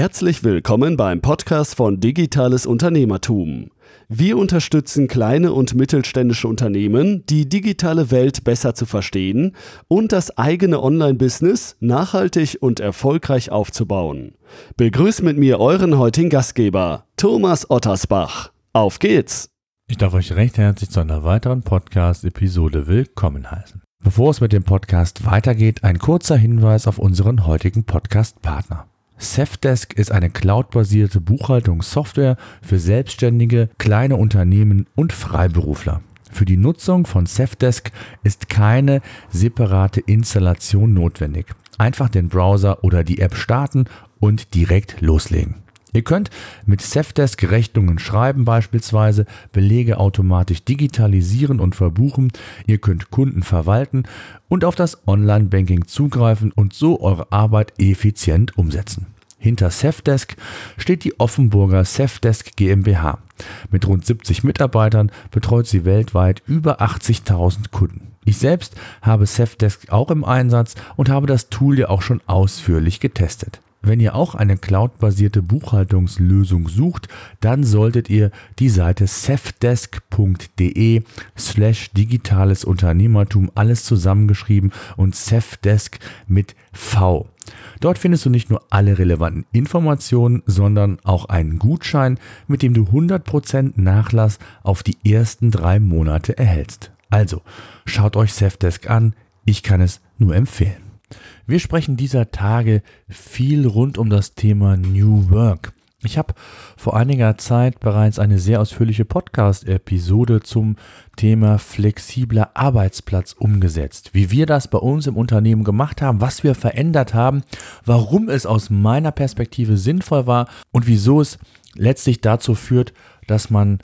Herzlich willkommen beim Podcast von Digitales Unternehmertum. Wir unterstützen kleine und mittelständische Unternehmen, die digitale Welt besser zu verstehen und das eigene Online-Business nachhaltig und erfolgreich aufzubauen. Begrüßt mit mir euren heutigen Gastgeber, Thomas Ottersbach. Auf geht's! Ich darf euch recht herzlich zu einer weiteren Podcast-Episode willkommen heißen. Bevor es mit dem Podcast weitergeht, ein kurzer Hinweis auf unseren heutigen Podcast-Partner. Safdesk ist eine cloudbasierte Buchhaltungssoftware für Selbstständige, kleine Unternehmen und Freiberufler. Für die Nutzung von Safdesk ist keine separate Installation notwendig. Einfach den Browser oder die App starten und direkt loslegen. Ihr könnt mit Safdesk Rechnungen schreiben beispielsweise, Belege automatisch digitalisieren und verbuchen, ihr könnt Kunden verwalten und auf das Online-Banking zugreifen und so eure Arbeit effizient umsetzen. Hinter Safdesk steht die Offenburger Safdesk GmbH. Mit rund 70 Mitarbeitern betreut sie weltweit über 80.000 Kunden. Ich selbst habe Safdesk auch im Einsatz und habe das Tool ja auch schon ausführlich getestet. Wenn ihr auch eine cloudbasierte Buchhaltungslösung sucht, dann solltet ihr die Seite cefdesk.de slash digitales Unternehmertum alles zusammengeschrieben und Cefdesk mit V. Dort findest du nicht nur alle relevanten Informationen, sondern auch einen Gutschein, mit dem du 100% Nachlass auf die ersten drei Monate erhältst. Also, schaut euch Cefdesk an, ich kann es nur empfehlen. Wir sprechen dieser Tage viel rund um das Thema New Work. Ich habe vor einiger Zeit bereits eine sehr ausführliche Podcast-Episode zum Thema flexibler Arbeitsplatz umgesetzt. Wie wir das bei uns im Unternehmen gemacht haben, was wir verändert haben, warum es aus meiner Perspektive sinnvoll war und wieso es letztlich dazu führt, dass man,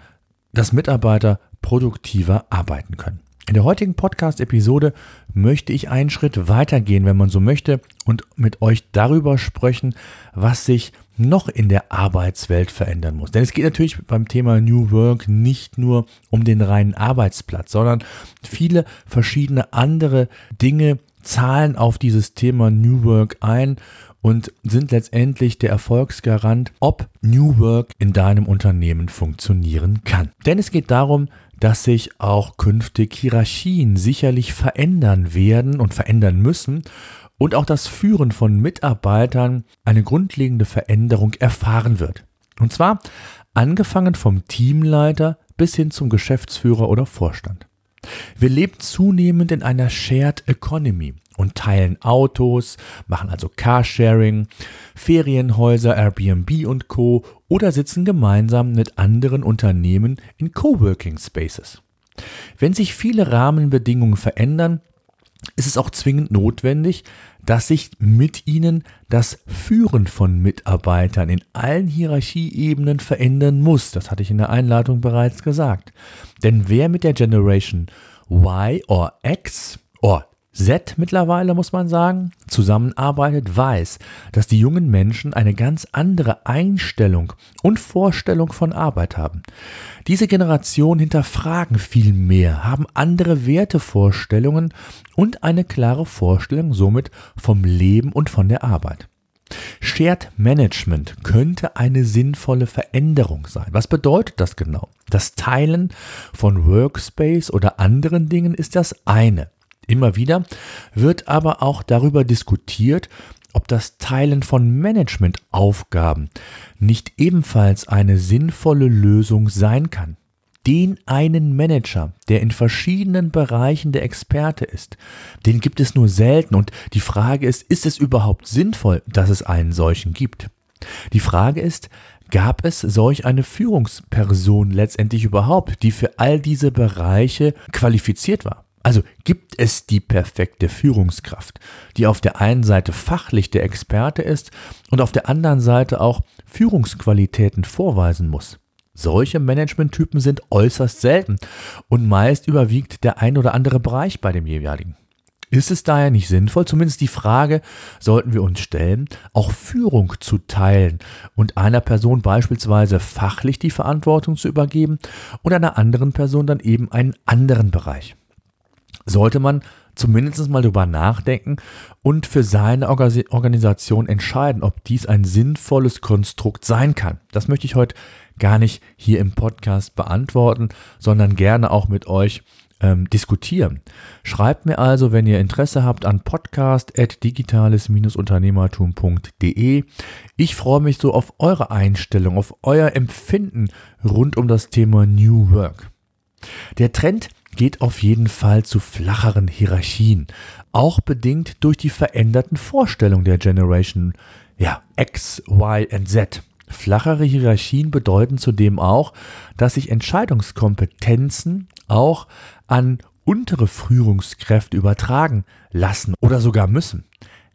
dass Mitarbeiter produktiver arbeiten können. In der heutigen Podcast-Episode möchte ich einen Schritt weitergehen, wenn man so möchte, und mit euch darüber sprechen, was sich noch in der Arbeitswelt verändern muss. Denn es geht natürlich beim Thema New Work nicht nur um den reinen Arbeitsplatz, sondern viele verschiedene andere Dinge zahlen auf dieses Thema New Work ein und sind letztendlich der Erfolgsgarant, ob New Work in deinem Unternehmen funktionieren kann. Denn es geht darum, dass sich auch künftig Hierarchien sicherlich verändern werden und verändern müssen und auch das Führen von Mitarbeitern eine grundlegende Veränderung erfahren wird. Und zwar angefangen vom Teamleiter bis hin zum Geschäftsführer oder Vorstand. Wir leben zunehmend in einer Shared Economy und teilen Autos, machen also Carsharing, Ferienhäuser, Airbnb und Co. oder sitzen gemeinsam mit anderen Unternehmen in Coworking Spaces. Wenn sich viele Rahmenbedingungen verändern, ist es auch zwingend notwendig, dass sich mit ihnen das Führen von Mitarbeitern in allen Hierarchieebenen verändern muss. Das hatte ich in der Einladung bereits gesagt. Denn wer mit der Generation Y or X or Z mittlerweile, muss man sagen, zusammenarbeitet, weiß, dass die jungen Menschen eine ganz andere Einstellung und Vorstellung von Arbeit haben. Diese Generation hinterfragen viel mehr, haben andere Wertevorstellungen und eine klare Vorstellung somit vom Leben und von der Arbeit. Shared Management könnte eine sinnvolle Veränderung sein. Was bedeutet das genau? Das Teilen von Workspace oder anderen Dingen ist das eine. Immer wieder wird aber auch darüber diskutiert, ob das Teilen von Managementaufgaben nicht ebenfalls eine sinnvolle Lösung sein kann. Den einen Manager, der in verschiedenen Bereichen der Experte ist, den gibt es nur selten und die Frage ist, ist es überhaupt sinnvoll, dass es einen solchen gibt? Die Frage ist, gab es solch eine Führungsperson letztendlich überhaupt, die für all diese Bereiche qualifiziert war? Also gibt es die perfekte Führungskraft, die auf der einen Seite fachlich der Experte ist und auf der anderen Seite auch Führungsqualitäten vorweisen muss. Solche Managementtypen sind äußerst selten und meist überwiegt der ein oder andere Bereich bei dem jeweiligen. Ist es daher nicht sinnvoll, zumindest die Frage sollten wir uns stellen, auch Führung zu teilen und einer Person beispielsweise fachlich die Verantwortung zu übergeben und einer anderen Person dann eben einen anderen Bereich? Sollte man zumindest mal drüber nachdenken und für seine Organisation entscheiden, ob dies ein sinnvolles Konstrukt sein kann. Das möchte ich heute gar nicht hier im Podcast beantworten, sondern gerne auch mit euch ähm, diskutieren. Schreibt mir also, wenn ihr Interesse habt, an podcast.digitales-unternehmertum.de. Ich freue mich so auf eure Einstellung, auf euer Empfinden rund um das Thema New Work. Der Trend geht auf jeden Fall zu flacheren Hierarchien, auch bedingt durch die veränderten Vorstellungen der Generation ja, X, Y und Z. Flachere Hierarchien bedeuten zudem auch, dass sich Entscheidungskompetenzen auch an untere Führungskräfte übertragen lassen oder sogar müssen.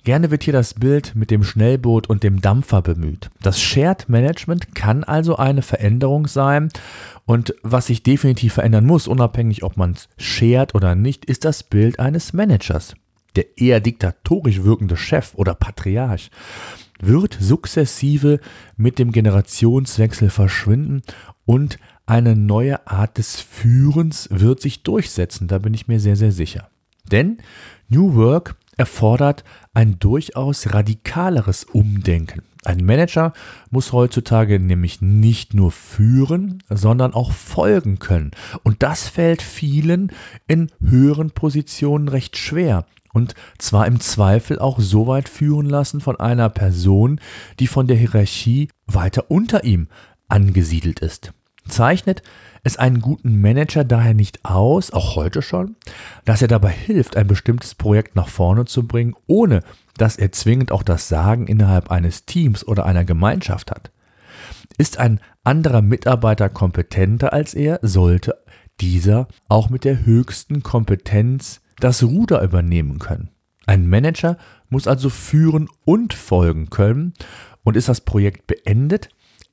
Gerne wird hier das Bild mit dem Schnellboot und dem Dampfer bemüht. Das Shared Management kann also eine Veränderung sein und was sich definitiv verändern muss, unabhängig ob man es shared oder nicht, ist das Bild eines Managers. Der eher diktatorisch wirkende Chef oder Patriarch wird sukzessive mit dem Generationswechsel verschwinden und eine neue Art des Führens wird sich durchsetzen, da bin ich mir sehr, sehr sicher. Denn New Work erfordert ein durchaus radikaleres Umdenken. Ein Manager muss heutzutage nämlich nicht nur führen, sondern auch folgen können. Und das fällt vielen in höheren Positionen recht schwer. Und zwar im Zweifel auch so weit führen lassen von einer Person, die von der Hierarchie weiter unter ihm angesiedelt ist. Zeichnet es einen guten Manager daher nicht aus, auch heute schon, dass er dabei hilft, ein bestimmtes Projekt nach vorne zu bringen, ohne dass er zwingend auch das Sagen innerhalb eines Teams oder einer Gemeinschaft hat. Ist ein anderer Mitarbeiter kompetenter als er, sollte dieser auch mit der höchsten Kompetenz das Ruder übernehmen können. Ein Manager muss also führen und folgen können und ist das Projekt beendet,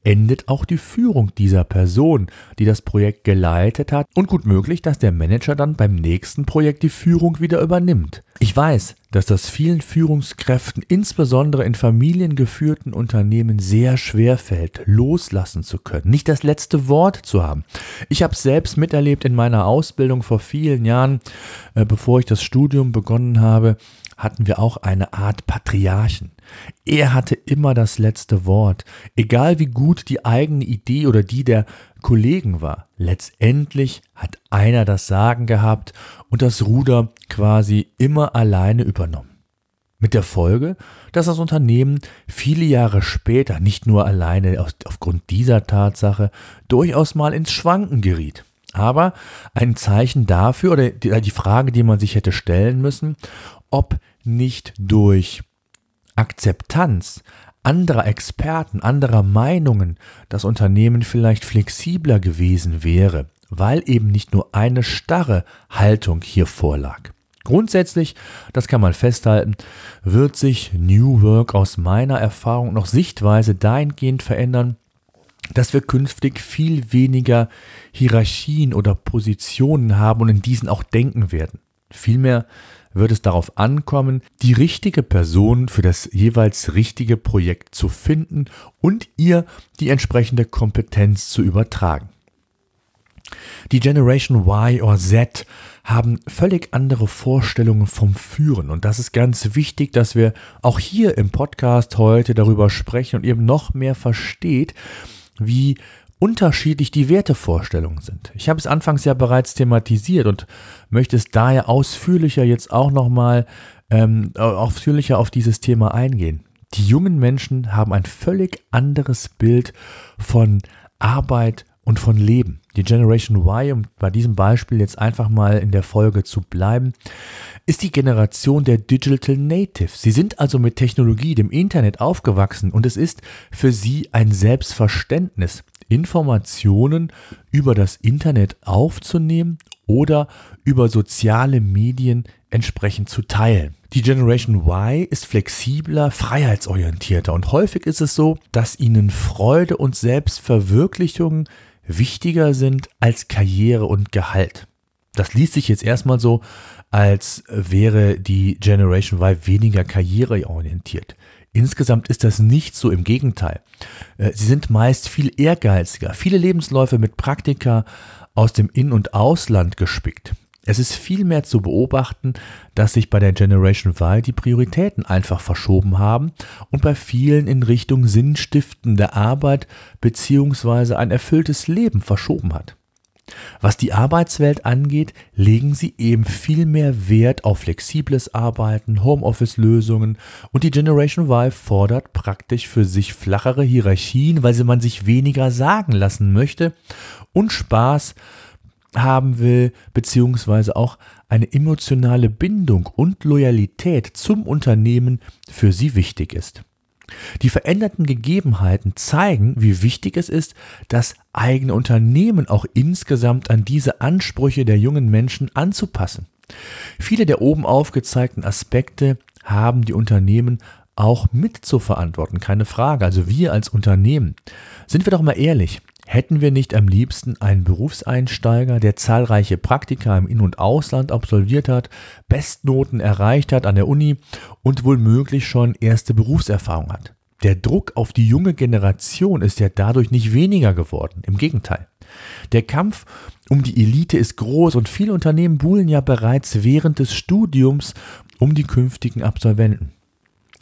endet auch die Führung dieser Person, die das Projekt geleitet hat und gut möglich, dass der Manager dann beim nächsten Projekt die Führung wieder übernimmt. Ich weiß, dass das vielen Führungskräften, insbesondere in familiengeführten Unternehmen, sehr schwer fällt, loslassen zu können, nicht das letzte Wort zu haben. Ich habe selbst miterlebt in meiner Ausbildung vor vielen Jahren, äh, bevor ich das Studium begonnen habe, hatten wir auch eine Art Patriarchen. Er hatte immer das letzte Wort, egal wie gut die eigene Idee oder die der Kollegen war. Letztendlich hat einer das Sagen gehabt und das Ruder quasi immer alleine übernommen. Mit der Folge, dass das Unternehmen viele Jahre später nicht nur alleine aufgrund dieser Tatsache durchaus mal ins Schwanken geriet. Aber ein Zeichen dafür oder die Frage, die man sich hätte stellen müssen, ob nicht durch Akzeptanz anderer Experten, anderer Meinungen das Unternehmen vielleicht flexibler gewesen wäre, weil eben nicht nur eine starre Haltung hier vorlag. Grundsätzlich, das kann man festhalten, wird sich New Work aus meiner Erfahrung noch Sichtweise dahingehend verändern, dass wir künftig viel weniger Hierarchien oder Positionen haben und in diesen auch denken werden. Vielmehr wird es darauf ankommen, die richtige Person für das jeweils richtige Projekt zu finden und ihr die entsprechende Kompetenz zu übertragen. Die Generation Y oder Z haben völlig andere Vorstellungen vom Führen. Und das ist ganz wichtig, dass wir auch hier im Podcast heute darüber sprechen und eben noch mehr versteht, wie unterschiedlich die Wertevorstellungen sind. Ich habe es anfangs ja bereits thematisiert und möchte es daher ausführlicher jetzt auch nochmal ähm, ausführlicher auf dieses Thema eingehen. Die jungen Menschen haben ein völlig anderes Bild von Arbeit und von Leben. Die Generation Y, um bei diesem Beispiel jetzt einfach mal in der Folge zu bleiben, ist die Generation der Digital Natives. Sie sind also mit Technologie, dem Internet aufgewachsen und es ist für sie ein Selbstverständnis, Informationen über das Internet aufzunehmen oder über soziale Medien entsprechend zu teilen. Die Generation Y ist flexibler, freiheitsorientierter und häufig ist es so, dass ihnen Freude und Selbstverwirklichung wichtiger sind als Karriere und Gehalt. Das liest sich jetzt erstmal so, als wäre die Generation Y weniger karriereorientiert. Insgesamt ist das nicht so, im Gegenteil. Äh, sie sind meist viel ehrgeiziger, viele Lebensläufe mit Praktika aus dem In- und Ausland gespickt. Es ist vielmehr zu beobachten, dass sich bei der Generation Y die Prioritäten einfach verschoben haben und bei vielen in Richtung sinnstiftende Arbeit bzw. ein erfülltes Leben verschoben hat. Was die Arbeitswelt angeht, legen sie eben viel mehr Wert auf flexibles Arbeiten, Homeoffice-Lösungen und die Generation Y fordert praktisch für sich flachere Hierarchien, weil sie man sich weniger sagen lassen möchte und Spaß haben will, beziehungsweise auch eine emotionale Bindung und Loyalität zum Unternehmen für sie wichtig ist. Die veränderten Gegebenheiten zeigen, wie wichtig es ist, das eigene Unternehmen auch insgesamt an diese Ansprüche der jungen Menschen anzupassen. Viele der oben aufgezeigten Aspekte haben die Unternehmen auch mit zu verantworten, keine Frage. Also wir als Unternehmen. Sind wir doch mal ehrlich, Hätten wir nicht am liebsten einen Berufseinsteiger, der zahlreiche Praktika im In- und Ausland absolviert hat, Bestnoten erreicht hat an der Uni und womöglich schon erste Berufserfahrung hat? Der Druck auf die junge Generation ist ja dadurch nicht weniger geworden, im Gegenteil. Der Kampf um die Elite ist groß und viele Unternehmen buhlen ja bereits während des Studiums um die künftigen Absolventen.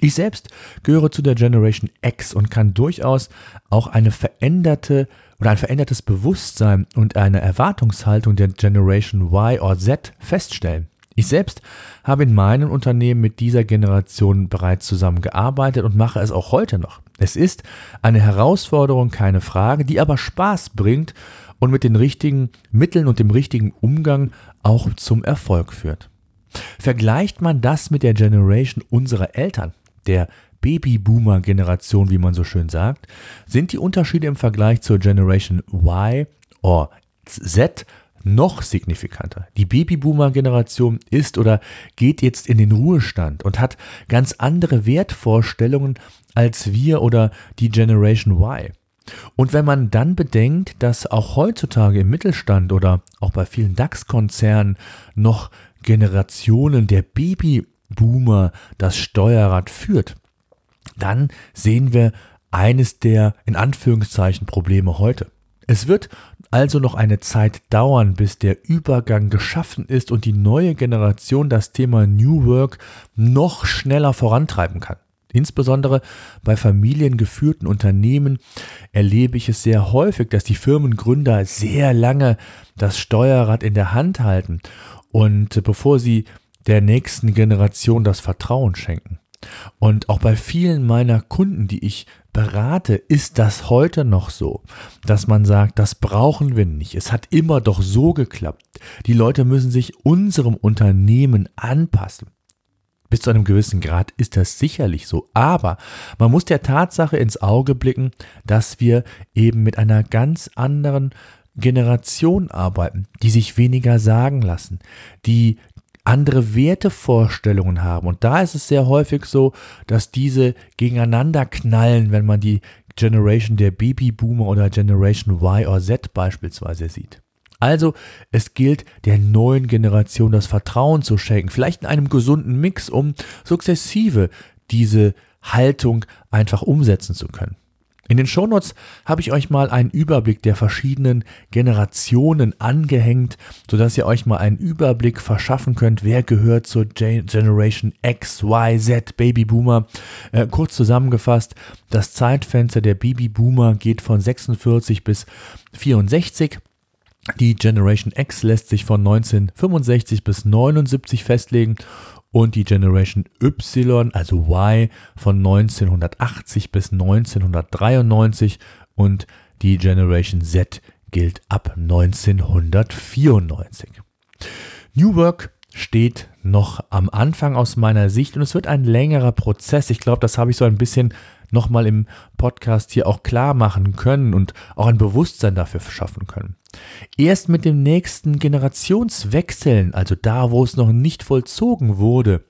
Ich selbst gehöre zu der Generation X und kann durchaus auch eine veränderte oder ein verändertes Bewusstsein und eine Erwartungshaltung der Generation Y oder Z feststellen. Ich selbst habe in meinem Unternehmen mit dieser Generation bereits zusammengearbeitet und mache es auch heute noch. Es ist eine Herausforderung, keine Frage, die aber Spaß bringt und mit den richtigen Mitteln und dem richtigen Umgang auch zum Erfolg führt. Vergleicht man das mit der Generation unserer Eltern, der Babyboomer-Generation, wie man so schön sagt, sind die Unterschiede im Vergleich zur Generation Y oder Z noch signifikanter. Die Babyboomer-Generation ist oder geht jetzt in den Ruhestand und hat ganz andere Wertvorstellungen als wir oder die Generation Y. Und wenn man dann bedenkt, dass auch heutzutage im Mittelstand oder auch bei vielen DAX-Konzernen noch Generationen der Babyboomer das Steuerrad führt, dann sehen wir eines der in Anführungszeichen Probleme heute. Es wird also noch eine Zeit dauern, bis der Übergang geschaffen ist und die neue Generation das Thema New Work noch schneller vorantreiben kann. Insbesondere bei familiengeführten Unternehmen erlebe ich es sehr häufig, dass die Firmengründer sehr lange das Steuerrad in der Hand halten und bevor sie der nächsten Generation das Vertrauen schenken. Und auch bei vielen meiner Kunden, die ich berate, ist das heute noch so, dass man sagt, das brauchen wir nicht. Es hat immer doch so geklappt. Die Leute müssen sich unserem Unternehmen anpassen. Bis zu einem gewissen Grad ist das sicherlich so. Aber man muss der Tatsache ins Auge blicken, dass wir eben mit einer ganz anderen Generation arbeiten, die sich weniger sagen lassen, die andere Wertevorstellungen haben. Und da ist es sehr häufig so, dass diese gegeneinander knallen, wenn man die Generation der Babyboomer oder Generation Y oder Z beispielsweise sieht. Also es gilt der neuen Generation das Vertrauen zu schenken, vielleicht in einem gesunden Mix, um sukzessive diese Haltung einfach umsetzen zu können. In den Shownotes habe ich euch mal einen Überblick der verschiedenen Generationen angehängt, sodass ihr euch mal einen Überblick verschaffen könnt, wer gehört zur Generation X, Y, Z, Babyboomer. Äh, kurz zusammengefasst, das Zeitfenster der Babyboomer geht von 46 bis 64. Die Generation X lässt sich von 1965 bis 79 festlegen und die Generation Y, also Y, von 1980 bis 1993 und die Generation Z gilt ab 1994. New Work steht noch am Anfang aus meiner Sicht und es wird ein längerer Prozess. Ich glaube, das habe ich so ein bisschen nochmal im Podcast hier auch klar machen können und auch ein Bewusstsein dafür schaffen können. Erst mit dem nächsten Generationswechseln, also da, wo es noch nicht vollzogen wurde,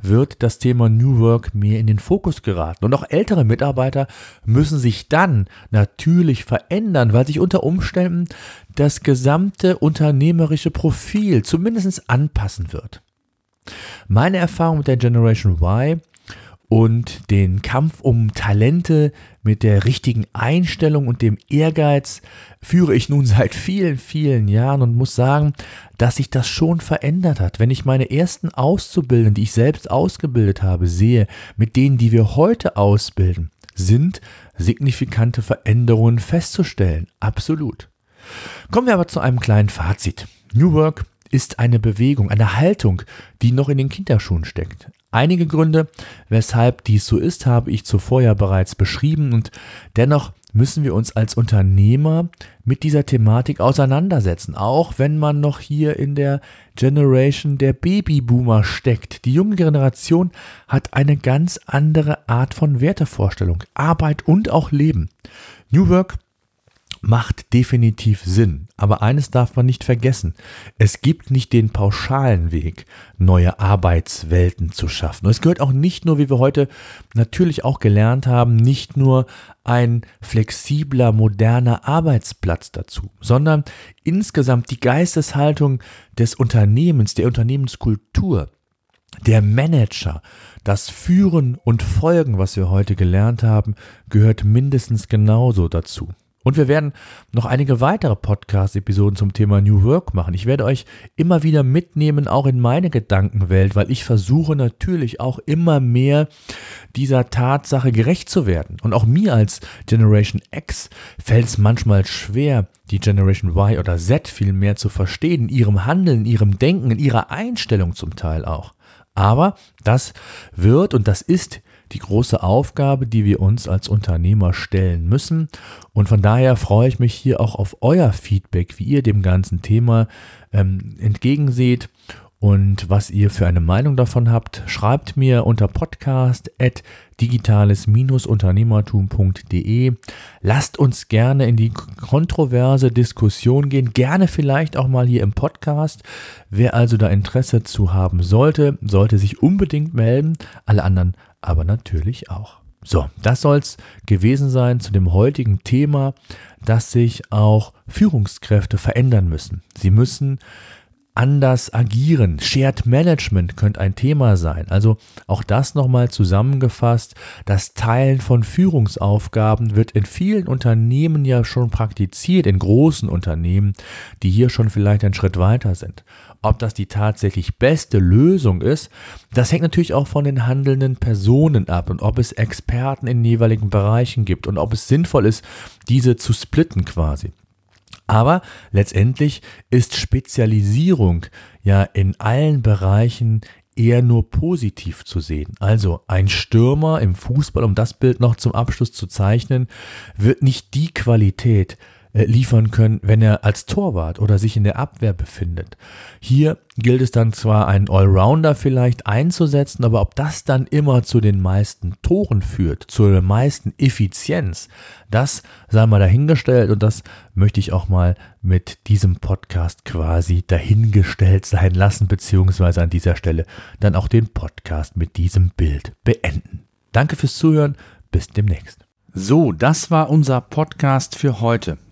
wird das Thema New Work mehr in den Fokus geraten. Und auch ältere Mitarbeiter müssen sich dann natürlich verändern, weil sich unter Umständen das gesamte unternehmerische Profil zumindest anpassen wird. Meine Erfahrung mit der Generation Y und den Kampf um Talente mit der richtigen Einstellung und dem Ehrgeiz führe ich nun seit vielen, vielen Jahren und muss sagen, dass sich das schon verändert hat. Wenn ich meine ersten Auszubildenden, die ich selbst ausgebildet habe, sehe, mit denen, die wir heute ausbilden, sind signifikante Veränderungen festzustellen. Absolut. Kommen wir aber zu einem kleinen Fazit. New Work ist eine Bewegung, eine Haltung, die noch in den Kinderschuhen steckt. Einige Gründe, weshalb dies so ist, habe ich zuvor ja bereits beschrieben und dennoch müssen wir uns als Unternehmer mit dieser Thematik auseinandersetzen, auch wenn man noch hier in der Generation der Babyboomer steckt. Die junge Generation hat eine ganz andere Art von Wertevorstellung, Arbeit und auch Leben. New Work macht definitiv Sinn. Aber eines darf man nicht vergessen. Es gibt nicht den pauschalen Weg, neue Arbeitswelten zu schaffen. Und es gehört auch nicht nur, wie wir heute natürlich auch gelernt haben, nicht nur ein flexibler, moderner Arbeitsplatz dazu, sondern insgesamt die Geisteshaltung des Unternehmens, der Unternehmenskultur, der Manager, das Führen und Folgen, was wir heute gelernt haben, gehört mindestens genauso dazu. Und wir werden noch einige weitere Podcast-Episoden zum Thema New Work machen. Ich werde euch immer wieder mitnehmen, auch in meine Gedankenwelt, weil ich versuche natürlich auch immer mehr dieser Tatsache gerecht zu werden. Und auch mir als Generation X fällt es manchmal schwer, die Generation Y oder Z viel mehr zu verstehen, in ihrem Handeln, in ihrem Denken, in ihrer Einstellung zum Teil auch. Aber das wird und das ist die große Aufgabe, die wir uns als Unternehmer stellen müssen. Und von daher freue ich mich hier auch auf euer Feedback, wie ihr dem ganzen Thema ähm, entgegenseht und was ihr für eine Meinung davon habt. Schreibt mir unter podcast at digitales-unternehmertum.de. Lasst uns gerne in die kontroverse Diskussion gehen, gerne vielleicht auch mal hier im Podcast. Wer also da Interesse zu haben sollte, sollte sich unbedingt melden. Alle anderen aber natürlich auch. So, das soll es gewesen sein zu dem heutigen Thema, dass sich auch Führungskräfte verändern müssen. Sie müssen anders agieren. Shared Management könnte ein Thema sein. Also auch das nochmal zusammengefasst. Das Teilen von Führungsaufgaben wird in vielen Unternehmen ja schon praktiziert, in großen Unternehmen, die hier schon vielleicht einen Schritt weiter sind. Ob das die tatsächlich beste Lösung ist, das hängt natürlich auch von den handelnden Personen ab und ob es Experten in jeweiligen Bereichen gibt und ob es sinnvoll ist, diese zu splitten quasi. Aber letztendlich ist Spezialisierung ja in allen Bereichen eher nur positiv zu sehen. Also ein Stürmer im Fußball, um das Bild noch zum Abschluss zu zeichnen, wird nicht die Qualität liefern können, wenn er als Torwart oder sich in der Abwehr befindet. Hier gilt es dann zwar, einen Allrounder vielleicht einzusetzen, aber ob das dann immer zu den meisten Toren führt, zur meisten Effizienz, das sei mal dahingestellt und das möchte ich auch mal mit diesem Podcast quasi dahingestellt sein lassen, beziehungsweise an dieser Stelle dann auch den Podcast mit diesem Bild beenden. Danke fürs Zuhören, bis demnächst. So, das war unser Podcast für heute.